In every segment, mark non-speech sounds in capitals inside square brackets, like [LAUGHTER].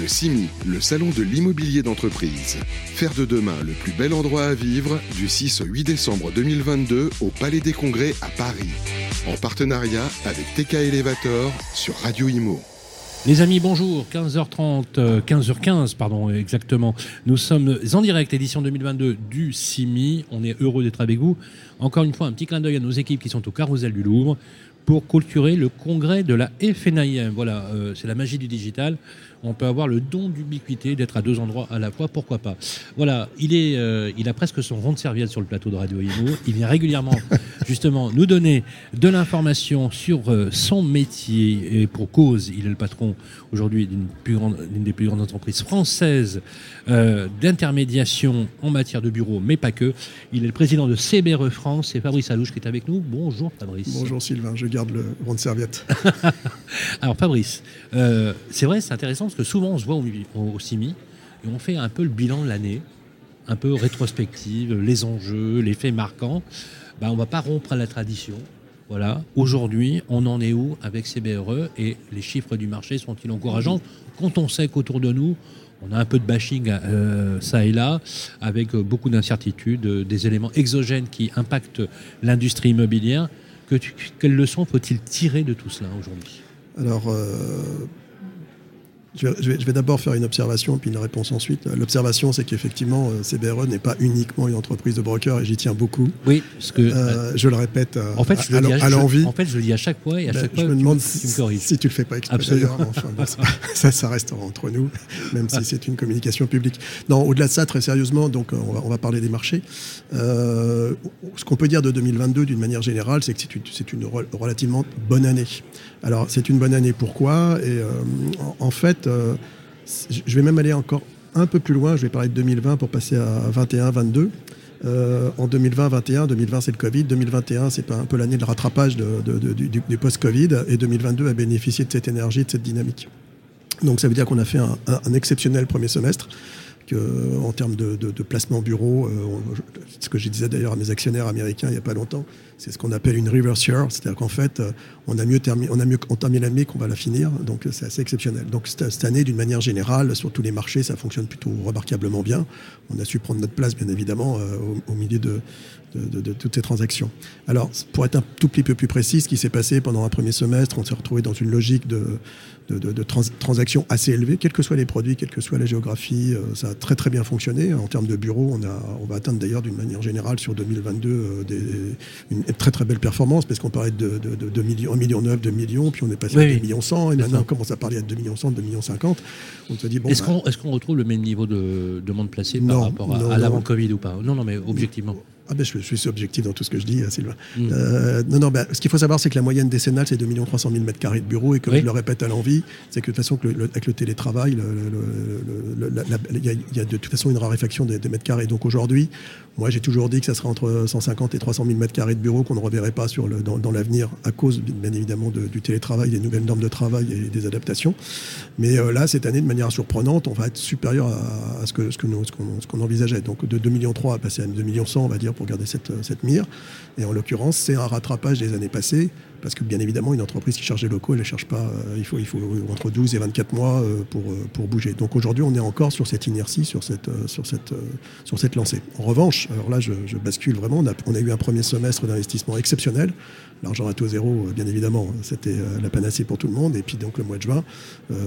Le CIMI, le salon de l'immobilier d'entreprise. Faire de demain le plus bel endroit à vivre du 6 au 8 décembre 2022 au Palais des Congrès à Paris. En partenariat avec TK Elevator sur Radio Imo. Les amis, bonjour. 15h30, 15h15, pardon, exactement. Nous sommes en direct, édition 2022 du CIMI. On est heureux d'être avec vous. Encore une fois, un petit clin d'œil à nos équipes qui sont au Carousel du Louvre pour clôturer le congrès de la FNIM. Voilà, euh, c'est la magie du digital. On peut avoir le don d'ubiquité, d'être à deux endroits à la fois, pourquoi pas. Voilà, il, est, euh, il a presque son rond de serviette sur le plateau de Radio Imo. Il vient régulièrement, [LAUGHS] justement, nous donner de l'information sur euh, son métier. Et pour cause, il est le patron aujourd'hui d'une des plus grandes entreprises françaises d'intermédiation en matière de bureau, mais pas que. Il est le président de CBRE France. C'est Fabrice Alouche qui est avec nous. Bonjour Fabrice. Bonjour Sylvain, je garde le rond de serviette. [LAUGHS] Alors Fabrice, euh, c'est vrai, c'est intéressant parce que souvent on se voit au, au, CIMI et on fait un peu le bilan de l'année, un peu rétrospective, les enjeux, les faits marquants. Ben, on ne va pas rompre à la tradition. Voilà. Aujourd'hui, on en est où avec CBRE et les chiffres du marché sont-ils encourageants? Quand on sait qu'autour de nous, on a un peu de bashing euh, ça et là, avec beaucoup d'incertitudes, des éléments exogènes qui impactent l'industrie immobilière. Que quelles leçons faut-il tirer de tout cela aujourd'hui? Alors, euh, je vais, d'abord faire une observation, puis une réponse ensuite. L'observation, c'est qu'effectivement, euh, CBRE n'est pas uniquement une entreprise de broker, et j'y tiens beaucoup. Oui, parce que... Euh, je le répète en fait, je à, l'envie. En fait, je le dis à chaque fois, et à ben, chaque fois, je me demande si, tu, me si tu le fais pas exprès. Absolument. ça, ça restera entre nous, même si c'est une communication publique. Non, au-delà de ça, très sérieusement, donc on va, on va parler des marchés. Euh, ce qu'on peut dire de 2022, d'une manière générale, c'est que c'est une, une relativement bonne année. Alors, c'est une bonne année, pourquoi? Et en, en fait, euh, je vais même aller encore un peu plus loin. Je vais parler de 2020 pour passer à 21-22. Euh, en 2020-21, 2020 c'est le Covid, 2021 c'est un peu l'année de rattrapage du, post-Covid et 2022 a bénéficié de cette énergie, de cette dynamique. Donc ça veut dire qu'on a fait un exceptionnel premier semestre en termes de, placement bureau, euh, ce que je disais d'ailleurs à mes actionnaires américains il n'y a pas longtemps, c'est ce qu'on appelle une reverse year, c'est-à-dire qu'en fait, euh, on a mieux, terminé, on a mieux entamé l'année qu'on va la finir, donc c'est assez exceptionnel. Donc cette année, d'une manière générale, sur tous les marchés, ça fonctionne plutôt remarquablement bien. On a su prendre notre place, bien évidemment, euh, au, milieu de, de, toutes ces transactions. Alors, pour être un tout petit peu plus précis, ce qui s'est passé pendant un premier semestre, on s'est retrouvé dans une logique de, de, transactions assez élevées, quels que soient les produits, quelle que soit la géographie. Euh, ça a très très bien fonctionné. En termes de bureaux, on, a, on va atteindre d'ailleurs d'une manière générale sur 2022 euh, des, une très très belle performance, parce qu'on parlait de, de, de, millions, 1 million 9, 2 millions, puis on est passé à 2 millions 100, et maintenant on commence à parler à 2 millions 100, 2 millions 50. On se dit, bon, est-ce bah qu'on retrouve le même niveau de demande placée par rapport à, à l'avant-Covid ou pas? Non, non, mais objectivement. Ah ben je, suis objectif dans tout ce que je dis, hein, Sylvain. Mm. Euh, non, non, ben, ce qu'il faut savoir, c'est que la moyenne décennale, c'est 2 300 000 m2 de bureau, et comme je le répète à l'envie, c'est que de toute façon, avec le télétravail, il y, a de toute façon une raréfaction des, des mètres carrés. Donc aujourd'hui, moi, j'ai toujours dit que ça serait entre 150 et 300 000 m2 de bureau qu'on ne reverrait pas sur le, dans, l'avenir à cause, bien évidemment, du télétravail, des nouvelles normes de travail et des adaptations. Mais euh, là, cette année, de manière surprenante, on va être supérieur à, ce que ce nous, ce qu'on, envisageait. Donc de 2 millions 3 à passer à 2 millions 100, on va dire, pour garder cette, cette mire. Et en l'occurrence, c'est un rattrapage des années passées parce que bien évidemment, une entreprise qui charge des locaux, elle ne cherche pas, euh, il, faut, il faut entre 12 et 24 mois euh, pour, euh, pour bouger. Donc aujourd'hui, on est encore sur cette inertie, sur cette, sur cette, sur cette lancée. En revanche, alors là, je, bascule vraiment, on a, on a, eu un premier semestre d'investissement exceptionnel. L'argent à taux zéro, bien évidemment, c'était la panacée pour tout le monde. Et puis donc le mois de juin,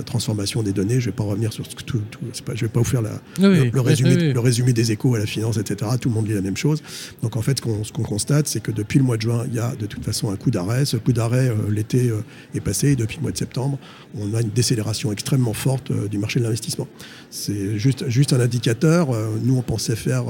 transformation des données, je ne vais pas revenir sur tout, tout pas, je vais pas vous faire la, le, résumé, le résumé des échos à la finance, etc. Tout le monde dit la même chose. Donc en fait, ce qu'on constate, c'est que depuis le mois de juin, il y a de toute façon un coup d'arrêt coup d'arrêt, euh, l'été euh, est passé et depuis le mois de septembre, on a une décélération extrêmement forte euh, du marché de l'investissement. C'est juste, juste un indicateur. nous, on pensait faire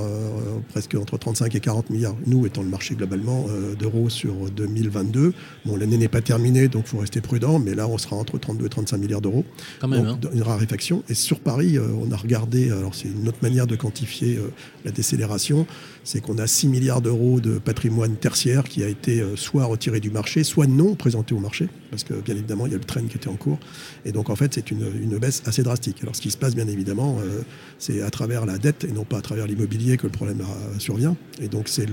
presque entre 35 et 40 milliards, nous étant le marché globalement d'euros sur 2022. Bon, l'année n'est pas terminée, donc il faut rester prudent, mais là, on sera entre 32 et 35 milliards d'euros. Quand même. Hein. Une raréfaction. Et sur Paris, on a regardé, alors c'est une autre manière de quantifier la décélération, c'est qu'on a 6 milliards d'euros de patrimoine tertiaire qui a été soit retiré du marché, soit non présentés au marché, parce que bien évidemment, il y a le train qui était en cours. Et donc, en fait, c'est une, baisse assez drastique. Alors, ce qui se passe, bien évidemment, euh, c'est à travers la dette et non pas à travers l'immobilier que le problème survient. Et donc, c'est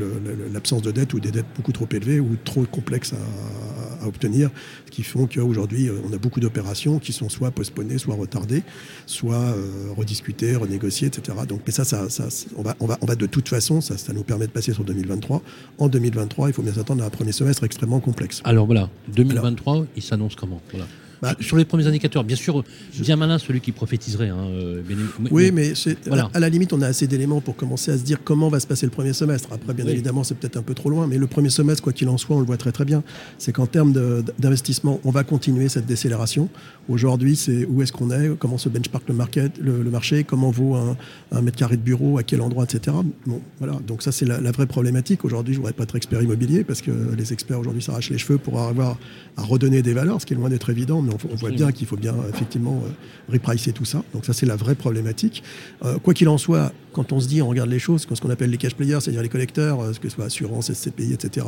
l'absence de dette ou des dettes beaucoup trop élevées ou trop complexes à obtenir, qui font qu'aujourd'hui, on a beaucoup d'opérations qui sont soit postponées, soit retardées, soit euh, rediscutées, renégociées, etc. Donc, mais ça, ça, ça on, va, on, va, on va de toute façon, ça, ça nous permet de passer sur 2023. En 2023, il faut bien s'attendre à un premier semestre extrêmement complexe. Alors voilà, 2023, il s'annonce comment? Voilà. Bah, sur les premiers indicateurs, bien sûr, bien malin celui qui prophétiserait. Hein, euh, oui, mais, à, la limite, on a assez d'éléments pour commencer à se dire comment va se passer le premier semestre. Après, bien évidemment, c'est peut-être un peu trop loin, mais le premier semestre, quoi qu'il en soit, on le voit très très bien. C'est qu'en termes d'investissement, on va continuer cette décélération. Aujourd'hui, c'est où est-ce qu'on est, comment se benchmark le, market, le, marché, comment vaut un, mètre carré de bureau, à quel endroit, etc. Bon, voilà. Donc ça, c'est la, vraie problématique. Aujourd'hui, je ne voudrais pas être expert immobilier parce que les experts aujourd'hui s'arrachent les cheveux pour avoir à redonner des valeurs, ce qui est loin d'être évident, mais on, voit bien qu'il faut bien effectivement euh, repricer tout ça. Donc ça, c'est la vraie problématique. Euh, quoi qu'il en soit, quand on se dit, on regarde les choses, ce qu'on appelle les cash players, c'est-à-dire les collecteurs, euh, que ce soit assurance, SCPI, etc.,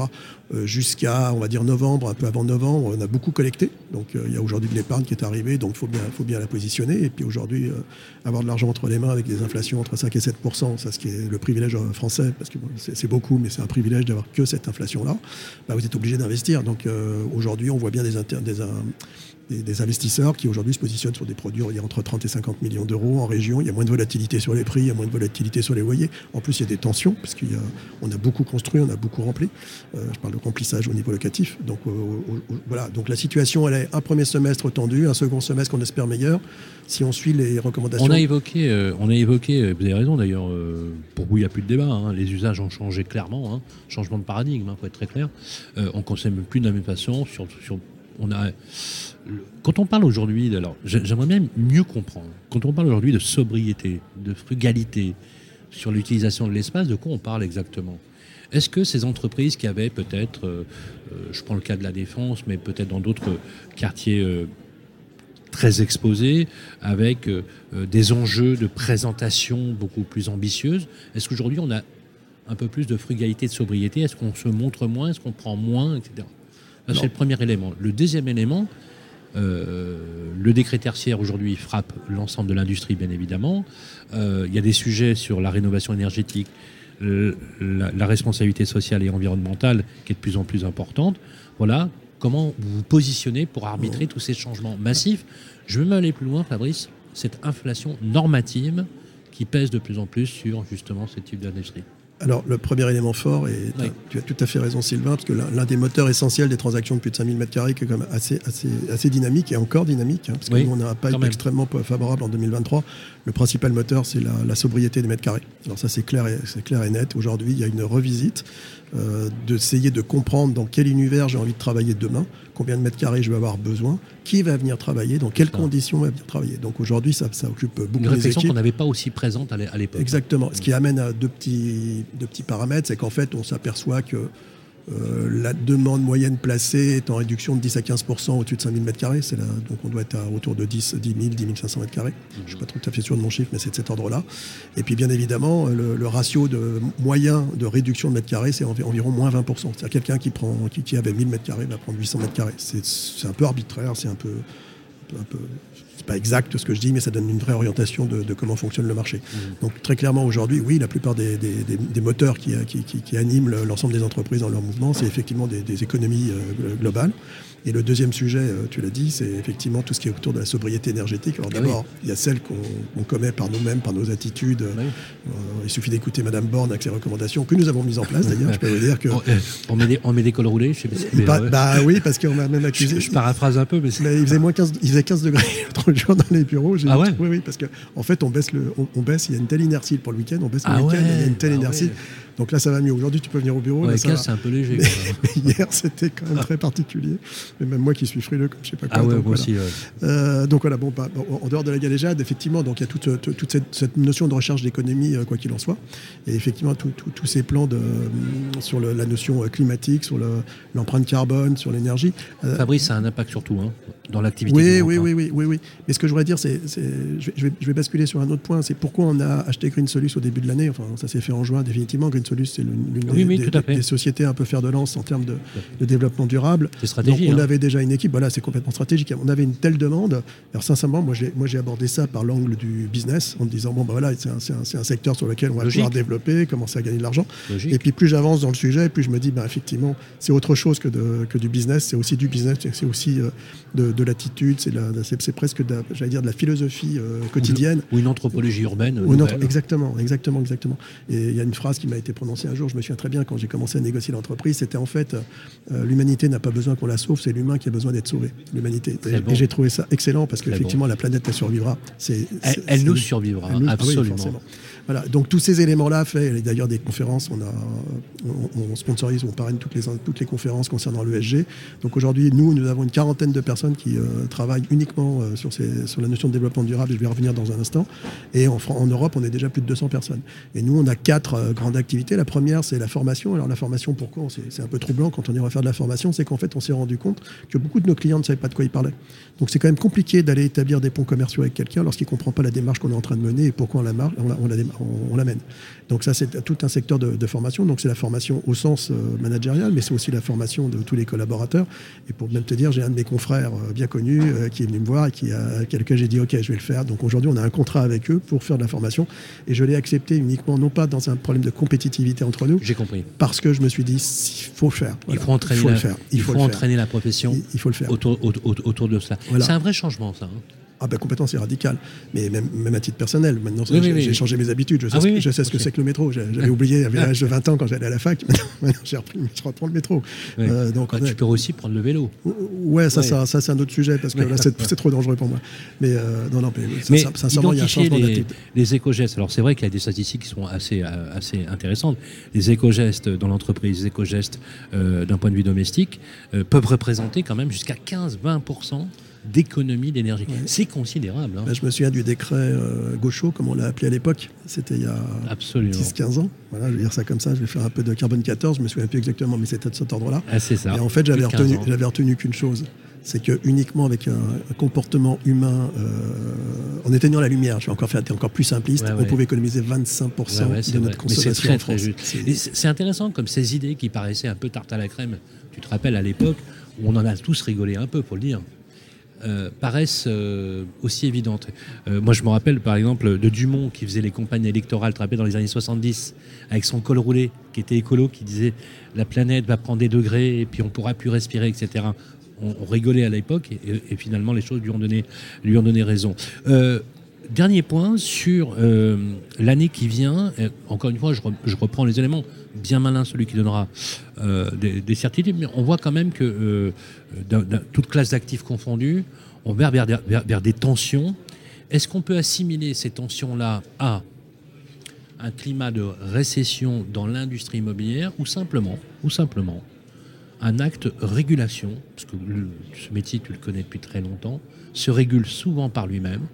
jusqu'à, on va dire, novembre, un peu avant novembre, on a beaucoup collecté. Donc il y a aujourd'hui de l'épargne qui est arrivée, donc il faut bien, faut bien la positionner. Et puis aujourd'hui, avoir de l'argent entre les mains avec des inflations entre 5 et 7% ça, ce qui est le privilège français, parce que c'est beaucoup, mais c'est un privilège d'avoir que cette inflation-là, bah, vous êtes obligé d'investir. Donc aujourd'hui, on voit bien des, des, des, investisseurs qui aujourd'hui se positionnent sur des produits entre 30 et 50 millions d'euros en région. Il y a moins de volatilité sur les prix, il y a moins de volatilité sur les loyers. En plus, il y a des tensions, parce qu'on a, beaucoup construit, on a beaucoup rempli. Euh, je parle de remplissage au niveau locatif. Donc euh, voilà, donc la situation, elle est un premier semestre tendu, un second semestre qu'on espère meilleur, si on suit les recommandations. On a évoqué, euh, on a évoqué vous avez raison d'ailleurs, pour vous il n'y a plus de débat, hein. les usages ont changé clairement, hein. changement de paradigme, il hein, faut être très clair. on ne consomme plus de la même façon, sur, sur on a quand on parle aujourd'hui, alors j'aimerais bien mieux comprendre, quand on parle aujourd'hui de sobriété, de frugalité sur l'utilisation de l'espace, de quoi on parle exactement? Est-ce que ces entreprises qui avaient peut-être, euh, euh, je prends le cas de la défense, mais peut-être dans d'autres quartiers euh, très exposés, avec des enjeux de présentation beaucoup plus ambitieuses, est-ce qu'aujourd'hui on a un peu plus de frugalité, de sobriété? Est-ce qu'on se montre moins? Est-ce qu'on prend moins, etc. C'est le premier élément. Le deuxième élément, le décret tertiaire aujourd'hui frappe l'ensemble de l'industrie, bien évidemment. Euh, il y a des sujets sur la rénovation énergétique, euh, la, responsabilité sociale et environnementale qui est de plus en plus importante. Voilà, comment vous vous positionnez pour arbitrer tous ces changements massifs Je veux même aller plus loin, Fabrice, cette inflation normative qui pèse de plus en plus sur justement ce type d'industrie. Alors, le premier élément fort, et tu as tout à fait raison, Sylvain, parce que l'un des moteurs essentiels des transactions de plus de 5000 m2 qui est quand même assez, assez, assez dynamique et encore dynamique, hein, parce que nous, on n'a pas été extrêmement favorable en 2023. Le principal moteur, c'est la, sobriété des mètres carrés. Alors, ça, c'est clair, clair et net. Aujourd'hui, il y a une revisite euh, d'essayer de comprendre dans quel univers j'ai envie de travailler demain, combien de mètres carrés je vais avoir besoin, qui va venir travailler, dans quelles conditions va venir travailler. Donc aujourd'hui, ça, ça, occupe beaucoup Une réflexion qu'on n'avait pas aussi présente à l'époque. Exactement. Ce qui amène à deux petits, deux petits paramètres, c'est qu'en fait, on s'aperçoit que euh, la demande moyenne placée est en réduction de 10 à 15% au-dessus de 5000 m2. donc on doit être à autour de 10, 10 000, 10 500 m2. Je ne suis pas tout à fait sûr de mon chiffre, mais c'est de cet ordre-là. Et puis bien évidemment, le, ratio moyen de réduction de mètres carrés, c'est environ moins 20% C'est-à-dire quelqu'un qui, prend, qui, avait 1000 m2 va prendre 800 m2. C'est un peu arbitraire, c'est un peu, un peu pas exact ce que je dis, mais ça donne une vraie orientation de, comment fonctionne le marché. Mmh. Donc très clairement aujourd'hui, oui, la plupart des, moteurs qui, qui, animent l'ensemble des entreprises dans leur mouvement, c'est effectivement des, économies euh, globales. Et le deuxième sujet, euh, tu l'as dit, c'est effectivement tout ce qui est autour de la sobriété énergétique. Alors ah d'abord, il y a celle qu'on commet par nous-mêmes, par nos attitudes. Euh, il suffit d'écouter Madame Borne avec ses recommandations que nous avons mises en place d'ailleurs. je peux vous dire que [LAUGHS] on met des, on met des cols roulés. Je sais pas bah oui, parce qu'on m'a même [LAUGHS] accusé. Je, paraphrase un peu, mais, il faisait moins 15, il faisait 15 degrés l'autre jour dans les bureaux. Ah ouais. Oui, oui, parce qu'en en fait, on baisse le, on, baisse. Il y a une telle inertie pour le week-end, on baisse le ah week-end. il y a une telle ah inertie. Donc là, ça va mieux. Aujourd'hui, tu peux venir au bureau. Ouais, c'est un peu léger. [LAUGHS] hier, c'était quand même très particulier. Mais même moi qui suis frileux, comme je sais pas quoi. Ah ouais, donc, moi aussi. Euh, donc voilà, bon, bah, en dehors de la galéjade, effectivement, donc il y a toute, toute cette, notion de recherche d'économie, euh, quoi qu'il en soit. Et effectivement, tous ces plans de, euh, sur la notion climatique, sur l'empreinte carbone, sur l'énergie. Fabrice, ça a un impact surtout hein, dans l'activité. Oui, oui, oui, oui, oui, oui. Mais ce que je voudrais dire, c'est, je, vais, basculer sur un autre point, c'est pourquoi on a acheté Green Solus au début de l'année. Enfin, ça s'est fait en juin définitivement. Green Solus, c'est l'une des, sociétés un peu fer de lance en termes de, développement durable. Donc, on hein. avait déjà une équipe. Voilà, c'est complètement stratégique. On avait une telle demande. Alors sincèrement, moi, j'ai, abordé ça par l'angle du business en me disant bon, ben voilà, c'est un, un, secteur sur lequel on va pouvoir développer, commencer à gagner de l'argent. Et puis plus j'avance dans le sujet, plus je me dis, ben, effectivement, c'est autre chose que, de, que du business. C'est aussi du business. C'est aussi euh, de, de l'attitude. C'est, c'est, presque, j'allais dire, de la philosophie euh, quotidienne. Ou une anthropologie urbaine. exactement, exactement, exactement. Et il y a une phrase qui m'a été prononcée un jour, je me souviens très bien, quand j'ai commencé à négocier l'entreprise, c'était en fait, euh, l'humanité n'a pas besoin qu'on la sauve, c'est l'humain qui a besoin d'être sauvé, l'humanité. Et, j'ai trouvé ça excellent parce qu'effectivement, la planète, elle survivra. C'est, elle, nous survivra, ah absolument. voilà, donc tous ces éléments-là, fait d'ailleurs des conférences, on, a, on, sponsorise, on parraine toutes les, toutes les conférences concernant l'ESG. Donc aujourd'hui, nous, nous avons une quarantaine de personnes qui euh, travaillent uniquement sur, ces, sur la notion de développement durable, je vais revenir dans un instant. Et en, en Europe, on est déjà plus de 200 personnes. Et nous, on a quatre euh, grandes activités. La première, c'est la formation. Alors la formation, pourquoi C'est un peu troublant quand on ira faire de la formation, c'est qu'en fait, on s'est rendu compte que beaucoup de nos clients ne savaient pas de quoi ils parlaient. Donc c'est quand même compliqué d'aller établir des ponts commerciaux avec quelqu'un lorsqu'il ne comprend pas la démarche qu'on est en train de mener et pourquoi on la, mène. Donc ça, c'est tout un secteur de, formation. Donc c'est la formation au sens euh, managérial, mais c'est aussi la formation de tous les collaborateurs. Et pour même te dire, j'ai un de mes confrères euh, bien connus qui est venu me voir et qui a, quelqu'un j'ai dit, OK, je vais le faire. Donc aujourd'hui, on a un contrat avec eux pour faire de la formation. Et je l'ai accepté uniquement, non pas dans un problème de compétitivité entre nous. J'ai compris. Parce que je me suis dit, il faut le faire. il faut entraîner, la, le faire. Il, faut, entraîner la profession il, faut le faire. Autour, autour, de cela. C'est un vrai changement, ça. Hein. Ah ben complètement, c'est radical. Mais même, même, à titre personnel, maintenant j'ai changé mes habitudes. Je sais, ah ce, je sais ce que c'est que le métro. J'avais oublié à l'âge de 20 ans quand j'allais à la fac. [LAUGHS] Maintenant j'ai repris, je reprends le métro. Euh, donc, tu peux aussi prendre le vélo. Ouais, ça, ça, ça c'est un autre sujet parce que là c'est trop dangereux pour moi. Mais euh, non, non, mais, sincèrement, il y a un changement les, les éco-gestes. Alors c'est vrai qu'il y a des statistiques qui sont assez, euh, assez intéressantes. Les éco-gestes dans l'entreprise, les éco-gestes d'un point de vue domestique peuvent représenter quand même jusqu'à 15-20% d'économie d'énergie. C'est considérable. Hein. Ben, je me souviens du décret euh, Gaucho, comme on l'a appelé à l'époque. C'était il y a 10-15 ans. Voilà, je vais dire ça comme ça. Je vais faire un peu de carbone 14. Je me souviens plus exactement, mais c'était de cet ordre-là. Ah, c'est ça. Et en fait, j'avais retenu, retenu qu'une chose c'est que uniquement avec un, comportement humain, euh, en éteignant la lumière, je vais encore faire encore plus simpliste, on pouvait économiser 25% de notre consommation en France. C'est intéressant comme ces idées qui paraissaient un peu tarte à la crème. Tu te rappelles à l'époque on en a tous rigolé un peu, pour le dire. Euh, paraissent euh, aussi évidentes. Euh, moi, je me rappelle par exemple de Dumont qui faisait les campagnes électorales trappées dans les années 70 avec son col roulé qui était écolo, qui disait la planète va prendre des degrés et puis on pourra plus respirer, etc. On, rigolait à l'époque et, finalement les choses lui ont donné, lui ont donné raison. Dernier point sur l'année qui vient. encore une fois, je, reprends les éléments. Bien malin celui qui donnera des, des, certitudes, mais on voit quand même que toute classe d'actifs confondus, on va vers, vers, des tensions. Est-ce qu'on peut assimiler ces tensions-là à un climat de récession dans l'industrie immobilière ou simplement, ou simplement un acte régulation, parce que ce métier, tu le connais depuis très longtemps, se régule souvent par lui-même,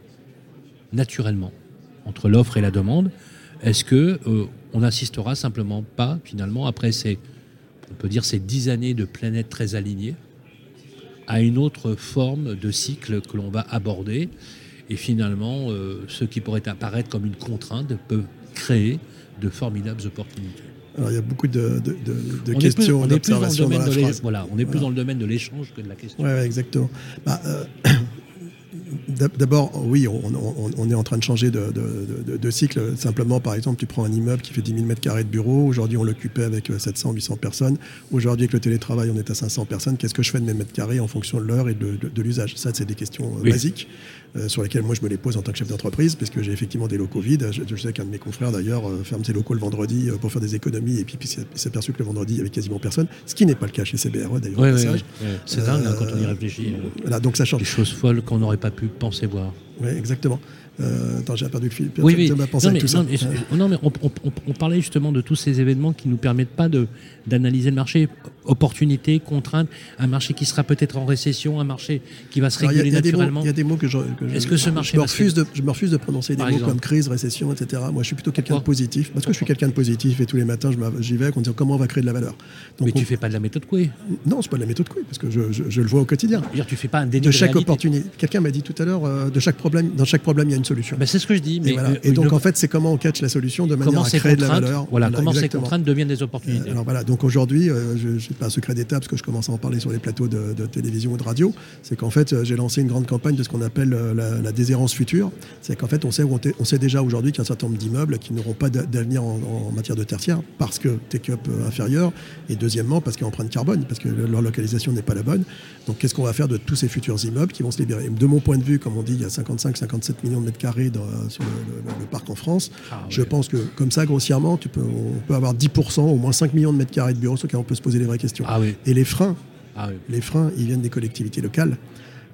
naturellement, entre l'offre et la demande. Est-ce que euh, on assistera simplement pas, finalement, après ces, on peut dire ces dix années de planète très alignée, à une autre forme de cycle que l'on va aborder. Et finalement, euh, ce qui pourrait apparaître comme une contrainte peut créer de formidables opportunités? Alors, il y a beaucoup de, questions, d'observations dans, la Voilà, on est plus dans le domaine de l'échange que de la question. Oui, ouais, exactement. Bah, euh, D'abord, oui, on, est en train de changer de, cycle. Simplement, par exemple, tu prends un immeuble qui fait 10 000 m2 de bureau. Aujourd'hui, on l'occupait avec 700, euh, 800 personnes. Aujourd'hui, avec le télétravail, on est à 500 personnes. Qu'est-ce que je fais de mes mètres carrés en fonction de l'heure et de, l'usage? Ça, c'est des questions euh, basiques. Euh, sur lesquels moi je me les pose en tant que chef d'entreprise, parce que j'ai effectivement des locaux vides. Je, sais qu'un de mes confrères d'ailleurs ferme ses locaux le vendredi pour faire des économies, et puis, puis il s'est aperçu que le vendredi il y avait quasiment personne, ce qui n'est pas le cas chez CBRE d'ailleurs. c'est dingue hein, quand on y réfléchit. Voilà, donc ça change. Des choses folles qu'on n'aurait pas pu penser voir. Oui, exactement. Euh, attends, j'ai perdu le fil. Oui, oui. Non, mais, tout ça. non, mais on, parlait justement de tous ces événements qui nous permettent pas d'analyser le marché. Opportunité, contrainte, un marché qui sera peut-être en récession, un marché qui va se réguler naturellement. Il y a des mots que je. Est-ce que ce marché. Je me, refuse de, je me refuse de prononcer des mots comme crise, récession, etc. Moi, je suis plutôt quelqu'un de positif. Parce que je suis quelqu'un de positif et tous les matins, j'y vais en disant comment on va créer de la valeur? Donc, mais tu fais pas de la méthode Coué Non, c'est pas de la méthode Coué, parce que je, le vois au quotidien. Dire, tu fais pas un De chaque opportunité. Quelqu'un m'a dit tout tout à l'heure, euh, de chaque problème, dans chaque problème, il y a une solution. Ben, c'est ce que je dis. Mais et, voilà. et donc, en fait, c'est comment on catch la solution de manière à créer de la valeur. Voilà, comment ces contraintes deviennent des opportunités. alors voilà, donc aujourd'hui, je n'ai pas un secret d'État parce que je commence à en parler sur les plateaux de, de télévision ou de radio, c'est qu'en fait, j'ai lancé une grande campagne de ce qu'on appelle la, la, déshérence future. C'est qu'en fait, on sait, on, sait déjà aujourd'hui qu'il y a un certain nombre d'immeubles qui n'auront pas d'avenir en, en, matière de tertiaire parce que take-up inférieur et deuxièmement parce qu'il y a empreinte carbone, parce que leur localisation n'est pas la bonne. Donc qu'est-ce qu'on va faire de tous ces futurs immeubles qui vont se libérer? De mon point de vue, comme on dit, il y a 55-57 millions de mètres carrés dans, sur le, parc en France. Ah, je pense que comme ça, grossièrement, tu peux, on peut avoir 10%, au moins 5 millions de mètres carrés de bureaux sur lesquels on peut se poser les vraies questions. Ah, oui. Et les freins, ah, oui. les freins, ils viennent des collectivités locales.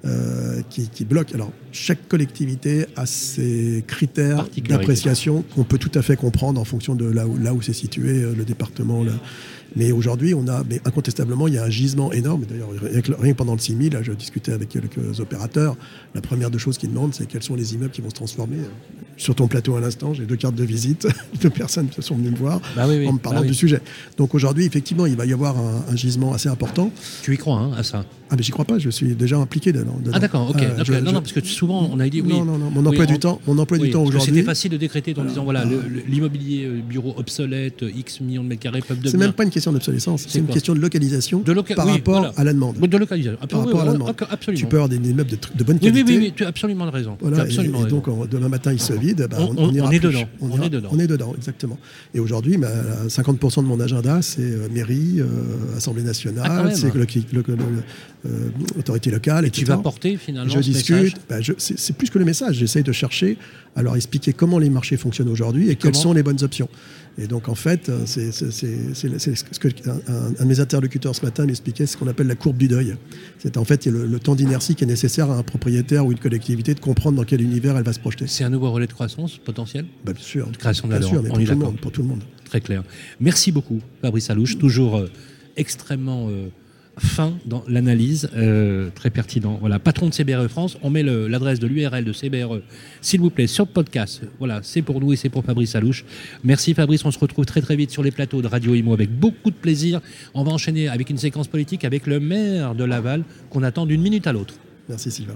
Euh, qui, qui, bloquent. Alors, chaque collectivité a ses critères d'appréciation qu'on peut tout à fait comprendre en fonction de là où, là où c'est situé, euh, le département, mais aujourd'hui, on a, mais incontestablement, il y a un gisement énorme. D'ailleurs, rien que pendant le 6000, là, je discutais avec quelques opérateurs. La première des choses qu'ils demandent, c'est quels sont les immeubles qui vont se transformer. Sur ton plateau à l'instant, j'ai deux cartes de visite. [LAUGHS] deux personnes sont venues me voir bah oui, oui, en me parlant bah oui. du sujet. Donc aujourd'hui, effectivement, il va y avoir un, un gisement assez important. Tu y crois hein, à ça ah mais j'y crois pas, je suis déjà impliqué dedans. dedans. Ah d'accord, ok. Euh, je, non, non, parce que souvent on a dit oui. Non, non, non, mon emploi du temps, mon emploi du temps aujourd'hui. C'était facile de décréter en disant voilà, l'immobilier euh, bureau obsolète, X millions de mètres carrés peuvent devenir. C'est même pas une question d'obsolescence, c'est une question de localisation de loca par oui, rapport voilà. à la demande. De localisation. Par rapport à la demande. Absolument. Tu peux avoir des immeubles de, de bonne oui, qualité. Oui, oui, tu as absolument raison. Voilà, absolument et, et donc demain matin il se vide, bah, on, on, on, on est plus. dedans. On, ira, est dedans. On est dedans, exactement. Et aujourd'hui, bah, 50% de mon agenda, c'est euh, mairie, euh, Assemblée nationale, Ah, c'est euh, autorité locale. Et tu vas porter finalement Je ce discute. Bah, c'est plus que le message. J'essaye de chercher à leur expliquer comment les marchés fonctionnent aujourd'hui et quelles sont les bonnes options. Et donc en fait, c'est c'est- c'est- c'est- c'est ce que un, de mes interlocuteurs ce matin m'expliquait, ce qu'on appelle la courbe du deuil. C'est en fait le, le temps d'inertie qui est nécessaire à un propriétaire ou une collectivité de comprendre dans quel univers elle va se projeter. C'est un nouveau relais de croissance potentiel? Bah, bien sûr. De création de bien sûr, mais pour tout, le monde, pour tout le monde. Très clair. Merci beaucoup, Fabrice Alouche, toujours euh, extrêmement euh, fin dans l'analyse, euh, très pertinent. Voilà, patron de CBRE France, on met l'adresse de l'URL de CBRE, s'il vous plaît, sur le podcast. Voilà, c'est pour nous et c'est pour Fabrice Alouche. Merci Fabrice, on se retrouve très très vite sur les plateaux de Radio Imo avec beaucoup de plaisir. On va enchaîner avec une séquence politique avec le maire de Laval qu'on attend d'une minute à l'autre. Merci Sylvain.